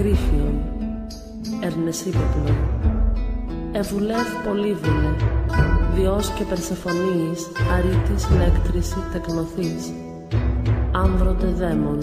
Ακρίφιον, Ερνεσίπεπτο, Ευουλεύ Πολύβουλε, Διός και Περσεφωνής, Αρήτης Λέκτρηση Τεκνοθής, άμβροτε Δαίμον.